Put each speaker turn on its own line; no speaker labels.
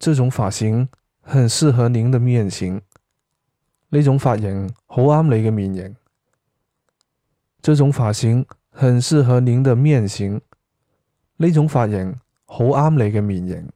这种发型很适合您的面型。呢种发型好啱你嘅面型。这种发型很适合您的面型。呢种发型好啱你嘅面型。